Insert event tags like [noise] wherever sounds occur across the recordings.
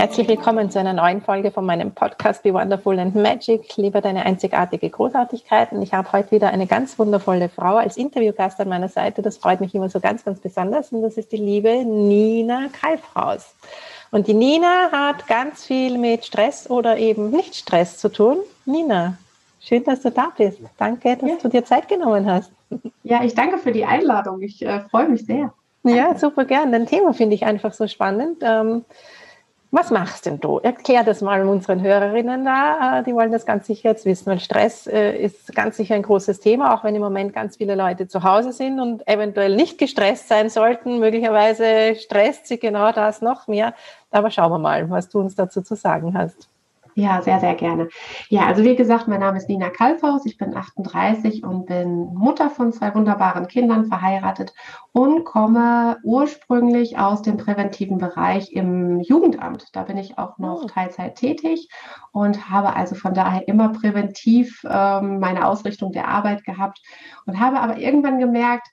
Herzlich willkommen zu einer neuen Folge von meinem Podcast Be Wonderful and Magic. Liebe deine einzigartige Großartigkeit. Und ich habe heute wieder eine ganz wundervolle Frau als Interviewgast an meiner Seite. Das freut mich immer so ganz, ganz besonders. Und das ist die liebe Nina Kalfhaus. Und die Nina hat ganz viel mit Stress oder eben nicht Stress zu tun. Nina, schön, dass du da bist. Danke, dass ja. du dir Zeit genommen hast. Ja, ich danke für die Einladung. Ich äh, freue mich sehr. Ja, super gern. Dein Thema finde ich einfach so spannend. Ähm, was machst denn du? Erklär das mal unseren Hörerinnen da. Äh, die wollen das ganz sicher jetzt wissen, weil Stress äh, ist ganz sicher ein großes Thema, auch wenn im Moment ganz viele Leute zu Hause sind und eventuell nicht gestresst sein sollten. Möglicherweise stresst sie genau das noch mehr. Aber schauen wir mal, was du uns dazu zu sagen hast. Ja, sehr, sehr gerne. Ja, also wie gesagt, mein Name ist Nina Kalfhaus, ich bin 38 und bin Mutter von zwei wunderbaren Kindern, verheiratet und komme ursprünglich aus dem präventiven Bereich im Jugendamt. Da bin ich auch noch oh. Teilzeit tätig und habe also von daher immer präventiv ähm, meine Ausrichtung der Arbeit gehabt und habe aber irgendwann gemerkt,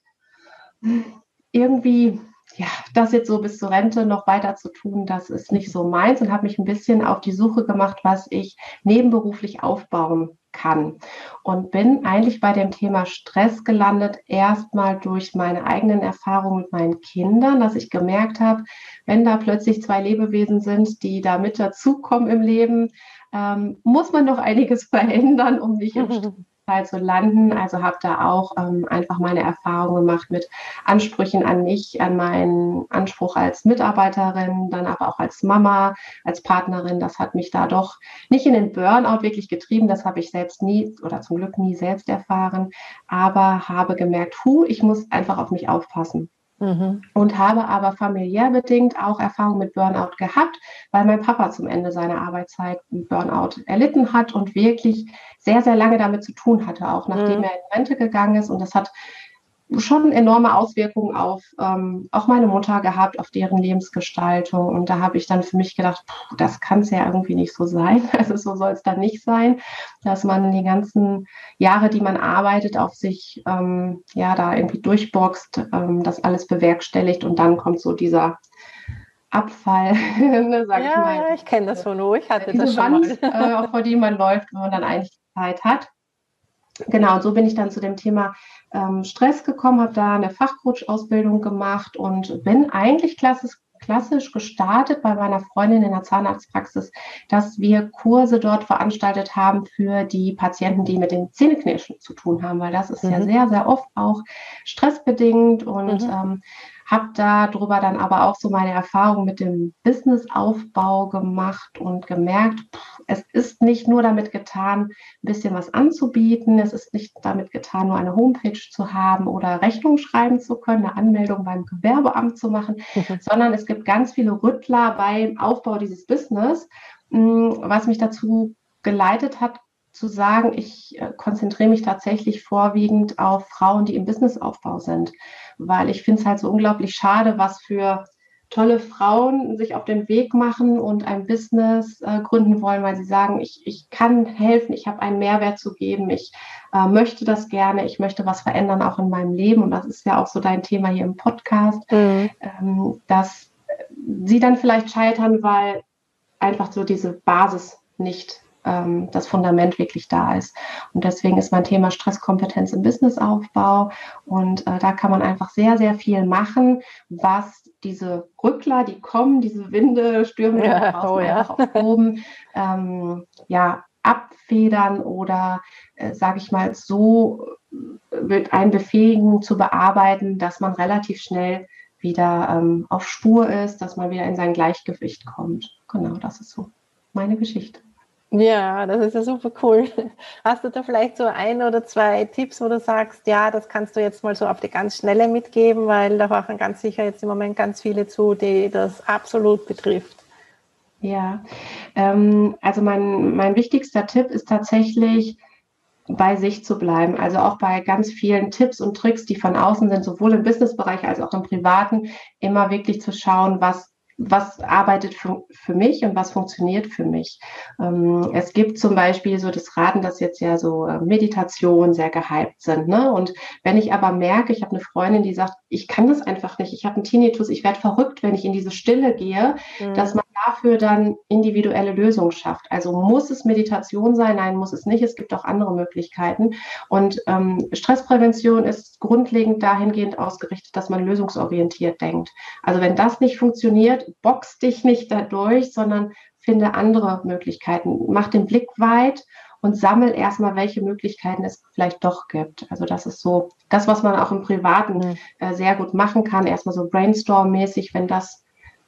irgendwie ja, das jetzt so bis zur Rente noch weiter zu tun, das ist nicht so meins und habe mich ein bisschen auf die Suche gemacht, was ich nebenberuflich aufbauen kann. Und bin eigentlich bei dem Thema Stress gelandet, erstmal durch meine eigenen Erfahrungen mit meinen Kindern, dass ich gemerkt habe, wenn da plötzlich zwei Lebewesen sind, die da mit dazukommen im Leben, ähm, muss man noch einiges [laughs] verändern, um nicht im [laughs] Fall zu landen. Also habe da auch ähm, einfach meine Erfahrungen gemacht mit Ansprüchen an mich, an meinen Anspruch als Mitarbeiterin, dann aber auch als Mama, als Partnerin. Das hat mich da doch nicht in den Burnout wirklich getrieben. Das habe ich selbst nie oder zum Glück nie selbst erfahren, aber habe gemerkt, hu, ich muss einfach auf mich aufpassen. Mhm. Und habe aber familiär bedingt auch Erfahrung mit Burnout gehabt, weil mein Papa zum Ende seiner Arbeitszeit Burnout erlitten hat und wirklich sehr, sehr lange damit zu tun hatte, auch nachdem mhm. er in Rente gegangen ist. Und das hat schon enorme Auswirkungen auf ähm, auch meine Mutter gehabt, auf deren Lebensgestaltung. Und da habe ich dann für mich gedacht, puh, das kann es ja irgendwie nicht so sein. [laughs] Also so soll es dann nicht sein, dass man die ganzen Jahre, die man arbeitet, auf sich ähm, ja da irgendwie durchboxt, ähm, das alles bewerkstelligt und dann kommt so dieser Abfall, [laughs] ne, sag ja, ich mal. Ja, ich kenne das von wo ich hatte Diese das schon Wand, mal. äh, vor die man läuft, wenn man dann eigentlich Zeit hat. Genau, und so bin ich dann zu dem Thema ähm, Stress gekommen, habe da eine Fachcoach-Ausbildung gemacht und bin eigentlich klassisch, klassisch gestartet bei meiner Freundin in der Zahnarztpraxis, dass wir Kurse dort veranstaltet haben für die Patienten, die mit den Zähneknirschen zu tun haben, weil das ist mhm. ja sehr, sehr oft auch stressbedingt und mhm. ähm, habe darüber dann aber auch so meine Erfahrung mit dem Businessaufbau gemacht und gemerkt, es ist nicht nur damit getan, ein bisschen was anzubieten, es ist nicht damit getan, nur eine Homepage zu haben oder Rechnung schreiben zu können, eine Anmeldung beim Gewerbeamt zu machen, mhm. [laughs] sondern es gibt ganz viele Rüttler beim Aufbau dieses Business, hm, was mich dazu geleitet hat, zu sagen, ich äh, konzentriere mich tatsächlich vorwiegend auf Frauen, die im Businessaufbau sind, weil ich finde es halt so unglaublich schade, was für tolle Frauen sich auf den Weg machen und ein Business äh, gründen wollen, weil sie sagen, ich, ich kann helfen, ich habe einen Mehrwert zu geben, ich äh, möchte das gerne, ich möchte was verändern auch in meinem Leben und das ist ja auch so dein Thema hier im Podcast, mhm. ähm, dass sie dann vielleicht scheitern, weil einfach so diese Basis nicht ähm, das Fundament wirklich da ist. Und deswegen ist mein Thema Stresskompetenz im Businessaufbau. Und äh, da kann man einfach sehr, sehr viel machen, was diese Rückler, die kommen, diese Winde, Stürme ja, oh, ja. auf oben, ähm, ja, abfedern oder, äh, sage ich mal, so mit einen befähigen zu bearbeiten, dass man relativ schnell wieder ähm, auf Spur ist, dass man wieder in sein Gleichgewicht kommt. Genau, das ist so meine Geschichte. Ja, das ist ja super cool. Hast du da vielleicht so ein oder zwei Tipps, wo du sagst, ja, das kannst du jetzt mal so auf die ganz schnelle mitgeben, weil da waren ganz sicher jetzt im Moment ganz viele zu, die das absolut betrifft. Ja, ähm, also mein, mein wichtigster Tipp ist tatsächlich, bei sich zu bleiben. Also auch bei ganz vielen Tipps und Tricks, die von außen sind, sowohl im Businessbereich als auch im privaten, immer wirklich zu schauen, was was arbeitet für, für mich und was funktioniert für mich. Ähm, es gibt zum Beispiel so das Raten, dass jetzt ja so äh, Meditation sehr gehypt sind. Ne? Und wenn ich aber merke, ich habe eine Freundin, die sagt, ich kann das einfach nicht, ich habe einen Tinnitus, ich werde verrückt, wenn ich in diese Stille gehe, mhm. dass man dafür dann individuelle Lösungen schafft. Also muss es Meditation sein? Nein, muss es nicht. Es gibt auch andere Möglichkeiten. Und ähm, Stressprävention ist grundlegend dahingehend ausgerichtet, dass man lösungsorientiert denkt. Also wenn das nicht funktioniert, box dich nicht dadurch, sondern finde andere Möglichkeiten. Mach den Blick weit und sammel erstmal, welche Möglichkeiten es vielleicht doch gibt. Also das ist so das, was man auch im Privaten mhm. äh, sehr gut machen kann. Erstmal so brainstorm-mäßig, wenn das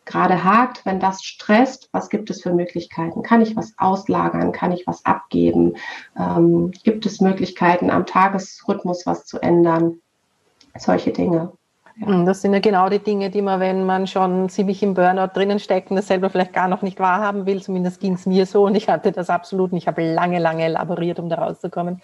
gerade hakt, wenn das stresst, was gibt es für Möglichkeiten? Kann ich was auslagern? Kann ich was abgeben? Ähm, gibt es Möglichkeiten, am Tagesrhythmus was zu ändern? Solche Dinge. Hm, das sind ja genau die Dinge, die man, wenn man schon ziemlich im Burnout drinnen steckt und das selber vielleicht gar noch nicht wahrhaben will, zumindest ging es mir so und ich hatte das absolut und ich habe lange, lange elaboriert, um da rauszukommen.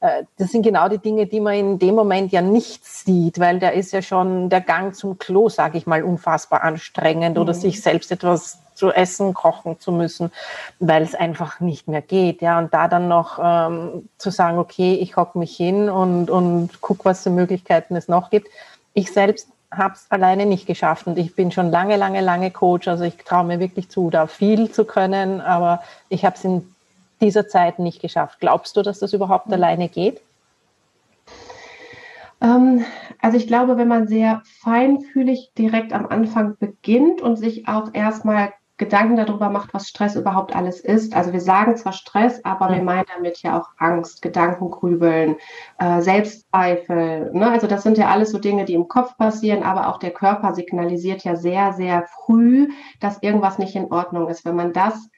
Äh, das sind genau die Dinge, die man in dem Moment ja nicht sieht, weil da ist ja schon der Gang zum Klo, sage ich mal, unfassbar anstrengend mhm. oder sich selbst etwas zu essen, kochen zu müssen, weil es einfach nicht mehr geht. Ja, und da dann noch ähm, zu sagen, okay, ich hocke mich hin und, und gucke, was für Möglichkeiten es noch gibt ich selbst habe es alleine nicht geschafft und ich bin schon lange, lange, lange Coach. Also ich traue mir wirklich zu, da viel zu können, aber ich habe es in dieser Zeit nicht geschafft. Glaubst du, dass das überhaupt alleine geht? Ähm, also ich glaube, wenn man sehr feinfühlig direkt am Anfang beginnt und sich auch erstmal Gedanken darüber macht, was Stress überhaupt alles ist. Also wir sagen zwar Stress, aber wir meinen damit ja auch Angst, Gedankengrübeln, äh, Selbstzweifel. Ne? Also das sind ja alles so Dinge, die im Kopf passieren, aber auch der Körper signalisiert ja sehr, sehr früh, dass irgendwas nicht in Ordnung ist. Wenn man das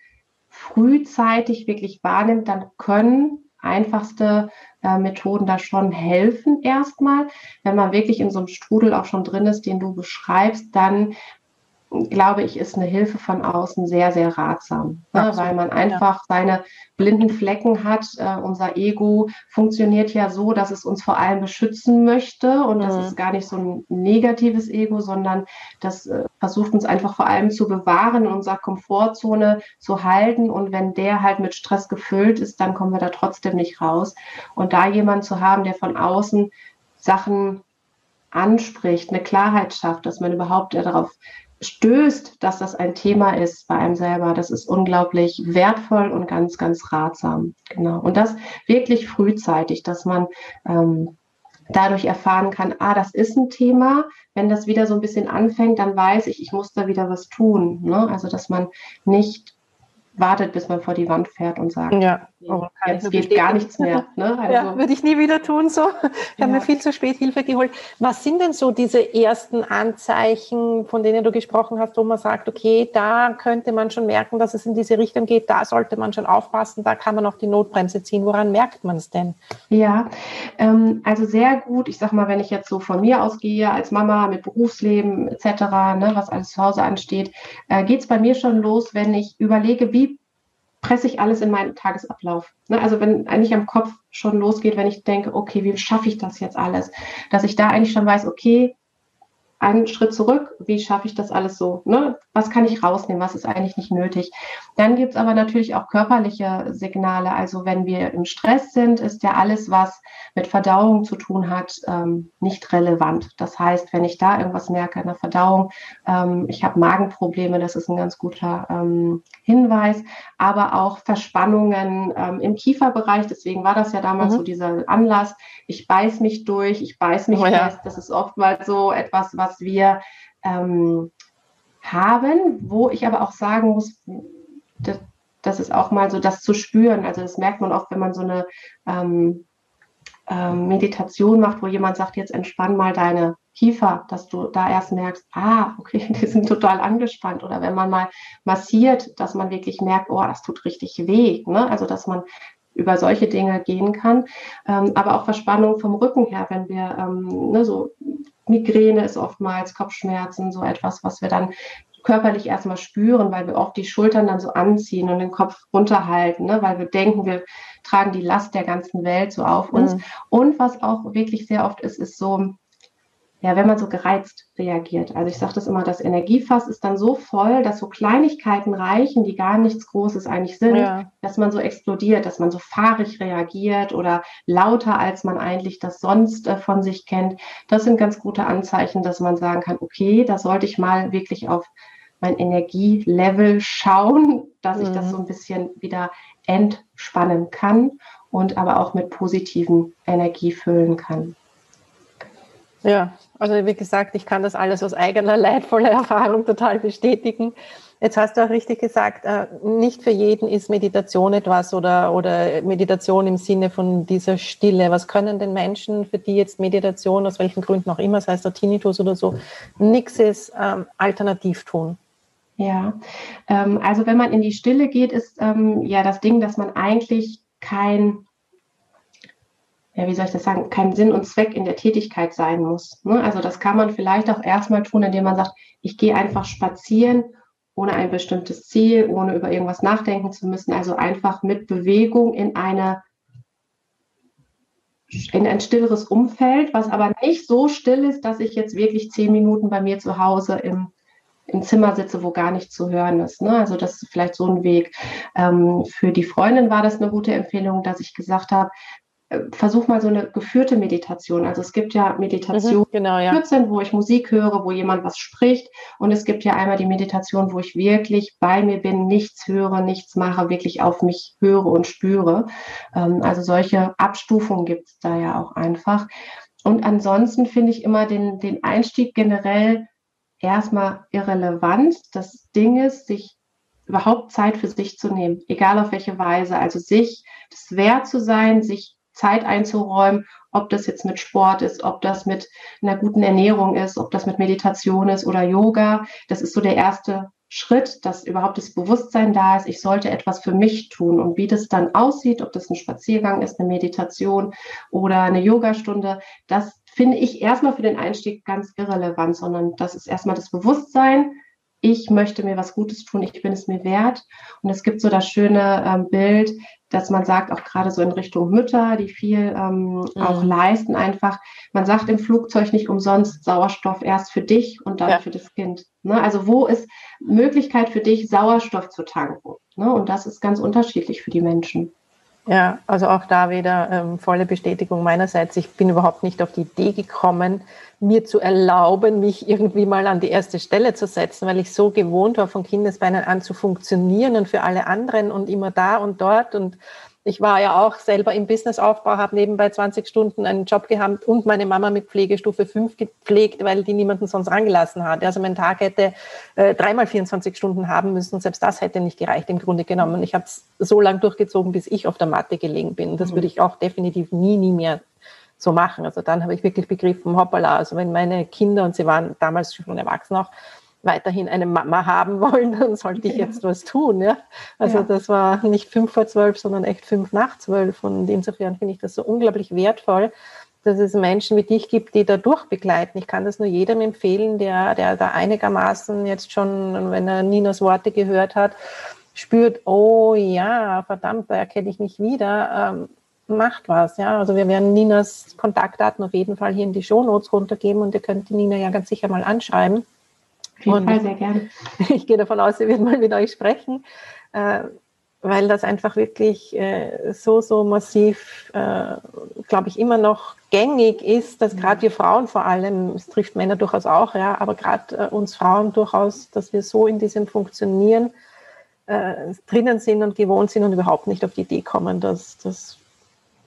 frühzeitig wirklich wahrnimmt, dann können einfachste äh, Methoden da schon helfen erstmal. Wenn man wirklich in so einem Strudel auch schon drin ist, den du beschreibst, dann glaube ich, ist eine Hilfe von außen sehr, sehr ratsam, ne? weil man einfach seine blinden Flecken hat. Äh, unser Ego funktioniert ja so, dass es uns vor allem beschützen möchte und mhm. das ist gar nicht so ein negatives Ego, sondern das äh, versucht uns einfach vor allem zu bewahren, in unserer Komfortzone zu halten und wenn der halt mit Stress gefüllt ist, dann kommen wir da trotzdem nicht raus. Und da jemanden zu haben, der von außen Sachen anspricht, eine Klarheit schafft, dass man überhaupt darauf stößt, dass das ein Thema ist bei einem selber, das ist unglaublich wertvoll und ganz, ganz ratsam. Genau. Und das wirklich frühzeitig, dass man ähm, dadurch erfahren kann, ah, das ist ein Thema. Wenn das wieder so ein bisschen anfängt, dann weiß ich, ich muss da wieder was tun. Ne? Also, dass man nicht wartet, bis man vor die Wand fährt und sagt, ja, oh, jetzt geht gar nichts mehr. Ne? [laughs] Also, ja, würde ich nie wieder tun so. [laughs] Ich ja. habe mir viel zu spät Hilfe geholt. Was sind denn so diese ersten Anzeichen, von denen du gesprochen hast, wo man sagt, okay, da könnte man schon merken, dass es in diese Richtung geht, da sollte man schon aufpassen, da kann man auch die Notbremse ziehen. Woran merkt man es denn? Ja, ähm, also sehr gut. Ich sag mal, wenn ich jetzt so von mir ausgehe, als Mama mit Berufsleben etc., ne, was alles zu Hause ansteht, äh, geht es bei mir schon los, wenn ich überlege, wie presse ich alles in meinen Tagesablauf. Ne? Also wenn eigentlich am Kopf schon losgeht, wenn ich denke, okay, wie schaffe ich das jetzt alles? Dass ich da eigentlich schon weiß, okay, einen Schritt zurück, wie schaffe ich das alles so? Ne? Was kann ich rausnehmen? Was ist eigentlich nicht nötig? Dann gibt es aber natürlich auch körperliche Signale. Also wenn wir im Stress sind, ist ja alles, was mit Verdauung zu tun hat, ähm, nicht relevant. Das heißt, wenn ich da irgendwas merke in der Verdauung, ähm, ich habe Magenprobleme, das ist ein ganz guter ähm, Hinweis, aber auch Verspannungen ähm, im Kieferbereich. Deswegen war das ja damals mhm. so dieser Anlass. Ich beiß mich durch, ich beiß mich oh, ja. fest. Das ist oftmals so etwas, was wir ähm, haben, wo ich aber auch sagen muss, das, das, ist auch mal so das zu spüren. Also das merkt man oft, wenn man so eine ähm, ähm, Meditation macht, wo jemand sagt, jetzt entspann mal deine Kiefer, dass du da erst merkst, ah, okay, [laughs] die sind total angespannt. Oder wenn man mal massiert, dass man wirklich merkt, oh, das tut richtig weh. Ne? Also dass man über solche Dinge gehen kann. Ähm, aber auch Verspannung vom Rücken her, wenn wir ähm, ne, so Migräne ist oftmals Kopfschmerzen, so etwas, was wir dann körperlich erstmal spüren, weil wir oft die Schultern dann so anziehen und den Kopf runterhalten, ne? weil wir denken, wir tragen die Last der ganzen Welt so auf uns. Mhm. Und was auch wirklich sehr oft ist, ist so ja, wenn man so gereizt reagiert. Also ich sage das immer, das Energiefass ist dann so voll, dass so Kleinigkeiten reichen, die gar nichts Großes eigentlich sind, ja. dass man so explodiert, dass man so fahrig reagiert oder lauter, als man eigentlich das sonst äh, von sich kennt. Das sind ganz gute Anzeichen, dass man sagen kann, okay, da sollte ich mal wirklich auf mein Energielevel schauen, [laughs] dass mhm. ich das mhm. so ein bisschen wieder entspannen kann und aber auch mit positiven Energie füllen kann. Ja, also wie gesagt, ich kann das alles aus eigener leidvoller Erfahrung total bestätigen. Jetzt hast du auch richtig gesagt, äh, nicht für jeden ist Meditation etwas oder, oder Meditation im Sinne von dieser Stille. Was können denn Menschen, für die jetzt Meditation, aus welchen Gründen auch immer, sei es der Tinnitus oder so, nichts ist, ähm, alternativ tun? Ja, ähm, also wenn man in die Stille geht, ist ähm, ja das Ding, dass man eigentlich kein ja, wie soll ich das sagen, kein Sinn und Zweck in der Tätigkeit sein muss. Ne? Also das kann man vielleicht auch erstmal tun, indem man sagt, ich gehe einfach spazieren ohne ein bestimmtes Ziel, ohne über irgendwas nachdenken zu müssen. Also einfach mit Bewegung in eine in ein stilleres Umfeld, was aber nicht so still ist, dass ich jetzt wirklich zehn Minuten bei mir zu Hause im, im Zimmer sitze, wo gar nichts zu hören ist. Ne? Also das ist vielleicht so ein Weg. Ähm, für die Freundin war das eine gute Empfehlung, dass ich gesagt habe, versuch mal so eine geführte Meditation. Also es gibt ja Meditation mhm, genau, ja. 14, wo ich Musik höre, wo jemand was spricht. Und es gibt ja einmal die Meditation, wo ich wirklich bei mir bin, nichts höre, nichts mache, wirklich auf mich höre und spüre. Ähm, also solche Abstufungen gibt es da ja auch einfach. Und ansonsten finde ich immer den, den Einstieg generell erstmal irrelevant. Das Ding ist, sich überhaupt Zeit für sich zu nehmen, egal auf welche Weise. Also sich das wert zu sein, sich Zeit einzuräumen, ob das jetzt mit Sport ist, ob das mit einer guten Ernährung ist, ob das mit Meditation ist oder Yoga. Das ist so der erste Schritt, dass überhaupt das Bewusstsein da ist, ich sollte etwas für mich tun. Und wie das dann aussieht, ob das ein Spaziergang ist, eine Meditation oder eine Yogastunde, das finde ich erstmal für den Einstieg ganz irrelevant, sondern das ist erstmal das Bewusstsein, ich möchte mir was Gutes tun, ich bin es mir wert. Und es gibt so das schöne ähm, Bild, dass man sagt, auch gerade so in Richtung Mütter, die viel ähm, mhm. auch leisten, einfach, man sagt im Flugzeug nicht umsonst Sauerstoff erst für dich und dann ja. für das Kind. Ne? Also wo ist Möglichkeit für dich, Sauerstoff zu tanken? Ne? Und das ist ganz unterschiedlich für die Menschen. Ja, also auch da wieder ähm, volle Bestätigung meinerseits. Ich bin überhaupt nicht auf die Idee gekommen, mir zu erlauben, mich irgendwie mal an die erste Stelle zu setzen, weil ich so gewohnt war, von Kindesbeinen an zu funktionieren und für alle anderen und immer da und dort und ich war ja auch selber im Businessaufbau, habe nebenbei 20 Stunden einen Job gehabt und meine Mama mit Pflegestufe 5 gepflegt, weil die niemanden sonst rangelassen hat. Also mein Tag hätte äh, dreimal 24 Stunden haben müssen. Selbst das hätte nicht gereicht im Grunde genommen. Ich habe es so lange durchgezogen, bis ich auf der Matte gelegen bin. Das mhm. würde ich auch definitiv nie, nie mehr so machen. Also dann habe ich wirklich begriffen, hoppala, also wenn meine Kinder, und sie waren damals schon erwachsen auch, weiterhin eine Mama haben wollen, dann sollte ich jetzt was tun. Ja? Also ja. das war nicht fünf vor zwölf, sondern echt fünf nach zwölf. Und insofern finde ich das so unglaublich wertvoll, dass es Menschen wie dich gibt, die da durchbegleiten. Ich kann das nur jedem empfehlen, der, der da einigermaßen jetzt schon, wenn er Ninas Worte gehört hat, spürt, oh ja, verdammt, da erkenne ich mich wieder. Ähm, macht was, ja. Also wir werden Ninas Kontaktdaten auf jeden Fall hier in die Shownotes runtergeben und ihr könnt die Nina ja ganz sicher mal anschreiben. Auf jeden und Fall sehr gerne. [laughs] Ich gehe davon aus, sie wird mal mit euch sprechen, äh, weil das einfach wirklich äh, so, so massiv, äh, glaube ich, immer noch gängig ist, dass gerade wir Frauen vor allem, es trifft Männer durchaus auch, ja, aber gerade uns Frauen durchaus, dass wir so in diesem Funktionieren drinnen sind und gewohnt sind und überhaupt nicht auf die Idee kommen, dass, dass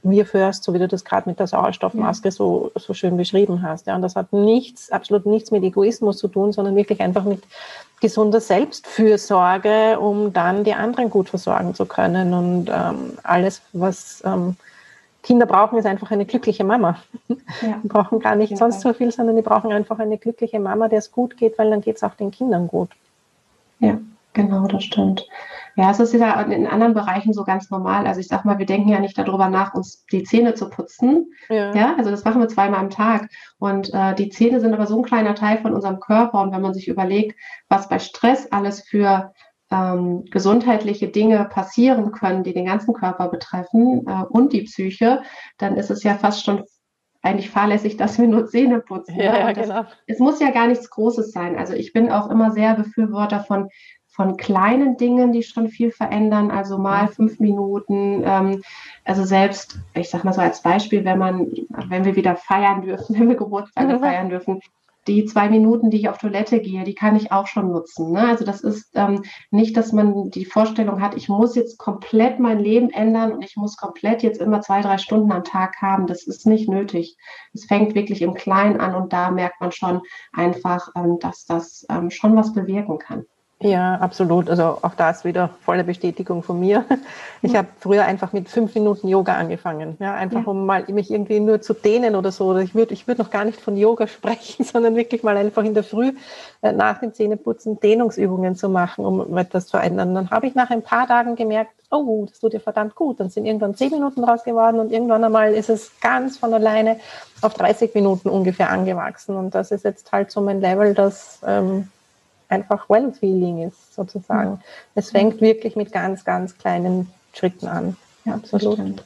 wir first, so wie du das gerade mit der Sauerstoffmaske ja. so, so schön beschrieben hast. Ja, und das hat nichts, absolut nichts mit Egoismus zu tun, sondern wirklich einfach mit gesunder Selbstfürsorge, um dann die anderen gut versorgen zu können. Und ähm, alles, was ähm, Kinder brauchen, ist einfach eine glückliche Mama. Ja. [laughs] Die brauchen gar nicht sonst so viel, sondern die brauchen einfach eine glückliche Mama, der es gut geht, weil dann geht es auch den Kindern gut. Ja, genau, das stimmt. Ja, es ist ja in anderen Bereichen so ganz normal. Also ich sag mal, wir denken ja nicht darüber nach, uns die Zähne zu putzen. Ja, ja also das machen wir zweimal am Tag. Und äh, die Zähne sind aber so ein kleiner Teil von unserem Körper. Und wenn man sich überlegt, was bei Stress alles für ähm, gesundheitliche Dinge passieren können, die den ganzen Körper betreffen äh, und die Psyche, dann ist es ja fast schon eigentlich fahrlässig, dass wir nur Zähne putzen. Ja, ja, das, genau. Es muss ja gar nichts Großes sein. Also ich bin auch immer sehr Befürworter von von kleinen Dingen, die schon viel verändern, also mal fünf Minuten. Ähm, also selbst, ich sag mal so als Beispiel, wenn man, wenn wir wieder feiern dürfen, [laughs] wenn wir Geburtstage feiern dürfen, die zwei Minuten, die ich auf Toilette gehe, die kann ich auch schon nutzen. Ne? Also das ist ähm, nicht, dass man die Vorstellung hat, ich muss jetzt komplett mein Leben ändern und ich muss komplett jetzt immer zwei, drei Stunden am Tag haben. Das ist nicht nötig. Es fängt wirklich im Kleinen an und da merkt man schon einfach, ähm, dass das ähm, schon was bewirken kann. Ja, absolut. Also auch das wieder volle Bestätigung von mir. Ich habe früher einfach mit fünf Minuten Yoga angefangen. Ja, einfach ja. um mal mich irgendwie nur zu dehnen oder so. Ich würde ich würd noch gar nicht von Yoga [laughs] sprechen, sondern wirklich mal einfach in der Früh äh, nach dem Zähneputzen Dehnungsübungen zu machen, um etwas zu verändern. Dann habe ich nach ein paar Tagen gemerkt, oh, das tut dir verdammt gut. Dann sind irgendwann zehn Minuten draus geworden und irgendwann einmal ist es ganz von alleine auf 30 Minuten ungefähr angewachsen. Und das ist jetzt halt so mein Level, dass ähm, einfach Well-Feeling ist, sozusagen. Ja. Es fängt wirklich mit ganz, ganz kleinen Schritten an. Ja, absolut.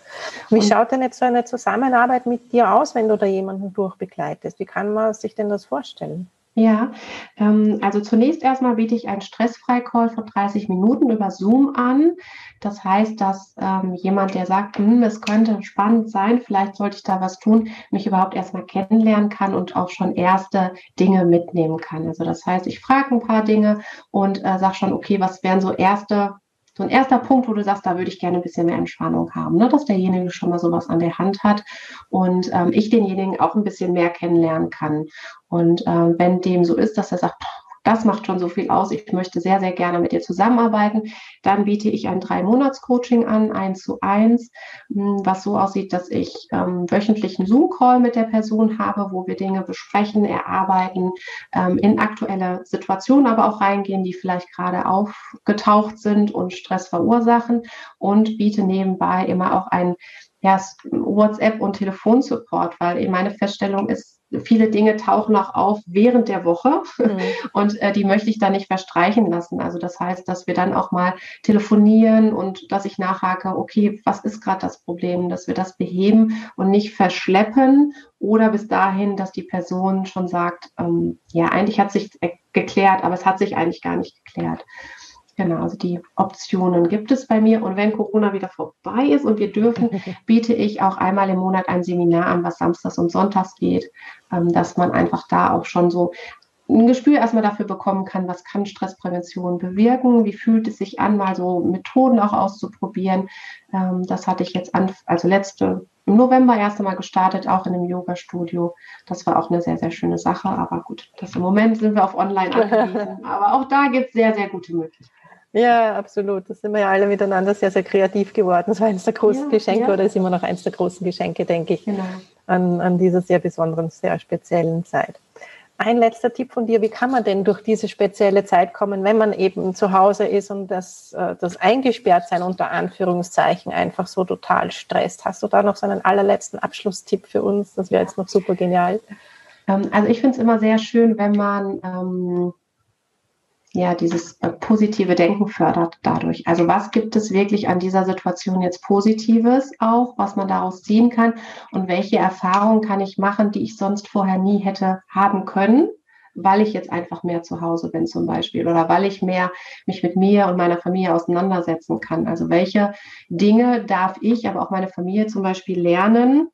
Wie schaut denn jetzt so eine Zusammenarbeit mit dir aus, wenn du da jemanden durchbegleitest? Wie kann man sich denn das vorstellen? Ja, ähm, also zunächst erstmal biete ich einen Stressfrei-Call von 30 Minuten über Zoom an. Das heißt, dass ähm, jemand, der sagt, hm, es könnte spannend sein, vielleicht sollte ich da was tun, mich überhaupt erstmal kennenlernen kann und auch schon erste Dinge mitnehmen kann. Also das heißt, ich frage ein paar Dinge und äh, sage schon, okay, was wären so erste so ein erster Punkt, wo du sagst, da würde ich gerne ein bisschen mehr Entspannung haben, ne? dass derjenige schon mal sowas an der Hand hat und ähm, ich denjenigen auch ein bisschen mehr kennenlernen kann. Und ähm, wenn dem so ist, dass er sagt, das macht schon so viel aus. Ich möchte sehr, sehr gerne mit dir zusammenarbeiten. Dann biete ich ein Drei-Monats-Coaching an, eins zu eins, hm, was so aussieht, dass ich ähm, wöchentlich einen Zoom-Call mit der Person habe, wo wir Dinge besprechen, erarbeiten, ähm, in aktuelle Situationen aber auch reingehen, die vielleicht gerade aufgetaucht sind und Stress verursachen und biete nebenbei immer auch ein ja, WhatsApp und Telefonsupport, weil meine Feststellung ist, viele Dinge tauchen auch auf während der Woche mhm. [laughs] und äh, die möchte ich dann nicht verstreichen lassen. Also das heißt, dass wir dann auch mal telefonieren und dass ich nachhake, okay, was ist gerade das Problem, dass wir das beheben und nicht verschleppen oder bis dahin, dass die Person schon sagt, ähm, ja, eigentlich hat sich geklärt, aber es hat sich eigentlich gar nicht geklärt. Genau, also die Optionen gibt es bei mir. Und wenn Corona wieder vorbei ist und wir dürfen, [laughs] biete ich auch einmal im Monat ein Seminar an, was samstags und sonntags geht, ähm, dass man einfach da auch schon so ein Gespür erstmal dafür bekommen kann, was kann Stressprävention bewirken, wie fühlt es sich an, mal so Methoden auch auszuprobieren. Ähm, das hatte ich jetzt an, also letzte im November erst einmal gestartet, auch in einem Yoga-Studio. Das war auch eine sehr, sehr schöne Sache. Aber gut, das im Moment sind wir auf online [laughs] angewiesen. Aber auch da gibt es sehr, sehr gute Möglichkeiten. Ja, absolut. Da sind wir ja alle miteinander sehr, sehr kreativ geworden. Das war eines der großen ja, Geschenke ja. oder ist immer noch eines der großen Geschenke, denke ich, genau. an, an dieser sehr besonderen, sehr speziellen Zeit. Ein letzter Tipp von dir, wie kann man denn durch diese spezielle Zeit kommen, wenn man eben zu Hause ist und das, äh, das Eingesperrtsein unter Anführungszeichen einfach so total stresst? Hast du da noch so einen allerletzten Abschlusstipp für uns? Das wäre jetzt noch super genial. Ähm, also ich finde es immer sehr schön, wenn man ähm, ja dieses äh, positive Denken fördert dadurch. Also was gibt es wirklich an dieser Situation jetzt Positives auch, was man daraus ziehen kann und welche Erfahrungen kann ich machen, die ich sonst vorher nie hätte haben können, weil ich jetzt einfach mehr zu Hause bin zum Beispiel oder weil ich mehr mich mit mir und meiner Familie auseinandersetzen kann. Also welche Dinge darf ich, aber auch meine Familie zum Beispiel lernen,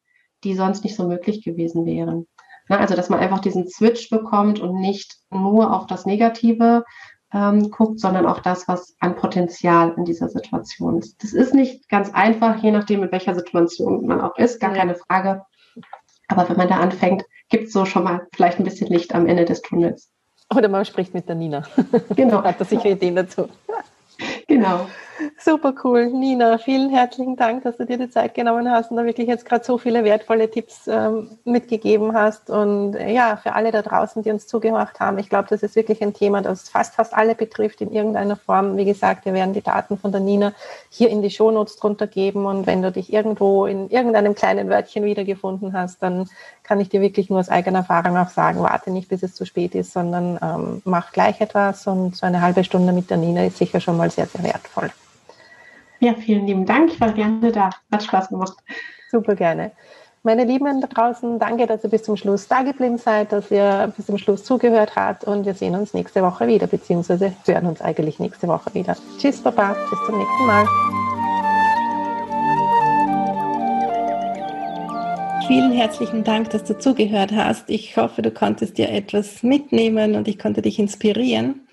die sonst nicht so möglich gewesen wären. Also, dass man einfach diesen Switch bekommt und nicht nur auf das Negative ähm, guckt, sondern auch das, was an Potenzial in dieser Situation ist. Das ist nicht ganz einfach, je nachdem, in welcher Situation man auch ist, gar ja. keine Frage. Aber wenn man da anfängt, gibt es so schon mal vielleicht ein bisschen Licht am Ende des Tunnels. Oder man spricht mit der Nina. Genau. [laughs] Hat er sicher Ideen dazu. Genau. Super cool. Nina, vielen herzlichen Dank, dass du dir die Zeit genommen hast und da wirklich jetzt gerade so viele wertvolle Tipps ähm, mitgegeben hast. Und äh, ja, für alle da draußen, die uns zugemacht haben, ich glaube, das ist wirklich ein Thema, das fast, fast alle betrifft in irgendeiner Form. Wie gesagt, wir werden die Daten von der Nina hier in die Shownotes drunter geben. Und wenn du dich irgendwo in irgendeinem kleinen Wörtchen wiedergefunden hast, dann kann ich dir wirklich nur aus eigener Erfahrung auch sagen, warte nicht, bis es zu spät ist, sondern ähm, mach gleich etwas und so eine halbe Stunde mit der Nina ist sicher schon mal sehr, sehr wertvoll. Ja, vielen lieben Dank. Ich war gerne da. Hat Spaß gemacht. Super gerne. Meine Lieben da draußen, danke, dass ihr bis zum Schluss da geblieben seid, dass ihr bis zum Schluss zugehört habt und wir sehen uns nächste Woche wieder, beziehungsweise hören uns eigentlich nächste Woche wieder. Tschüss, Papa, bis zum nächsten Mal. Vielen herzlichen Dank, dass du zugehört hast. Ich hoffe, du konntest dir etwas mitnehmen und ich konnte dich inspirieren.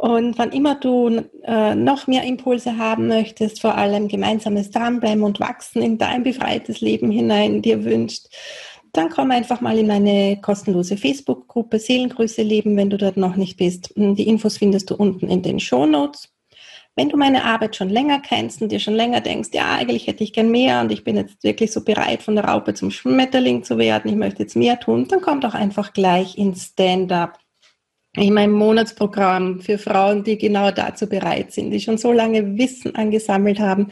Und wann immer du äh, noch mehr Impulse haben möchtest, vor allem gemeinsames Dranbleiben und Wachsen in dein befreites Leben hinein dir wünscht, dann komm einfach mal in meine kostenlose Facebook-Gruppe Seelengrüße leben, wenn du dort noch nicht bist. Die Infos findest du unten in den Show Notes. Wenn du meine Arbeit schon länger kennst und dir schon länger denkst, ja, eigentlich hätte ich gern mehr und ich bin jetzt wirklich so bereit, von der Raupe zum Schmetterling zu werden, ich möchte jetzt mehr tun, dann komm doch einfach gleich ins Stand-up in meinem Monatsprogramm für Frauen, die genau dazu bereit sind, die schon so lange Wissen angesammelt haben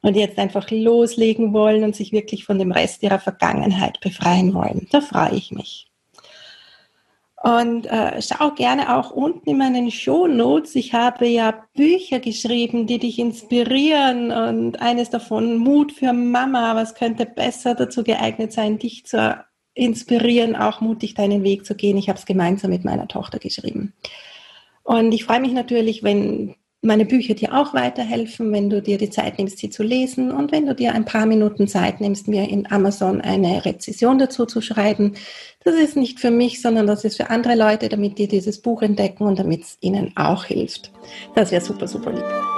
und jetzt einfach loslegen wollen und sich wirklich von dem Rest ihrer Vergangenheit befreien wollen. Da freue ich mich. Und äh, schau gerne auch unten in meinen Show Notes. Ich habe ja Bücher geschrieben, die dich inspirieren und eines davon Mut für Mama. Was könnte besser dazu geeignet sein, dich zu inspirieren, auch mutig deinen Weg zu gehen. Ich habe es gemeinsam mit meiner Tochter geschrieben. Und ich freue mich natürlich, wenn meine Bücher dir auch weiterhelfen, wenn du dir die Zeit nimmst, sie zu lesen und wenn du dir ein paar Minuten Zeit nimmst, mir in Amazon eine Rezession dazu zu schreiben. Das ist nicht für mich, sondern das ist für andere Leute, damit die dieses Buch entdecken und damit es ihnen auch hilft. Das wäre super, super lieb.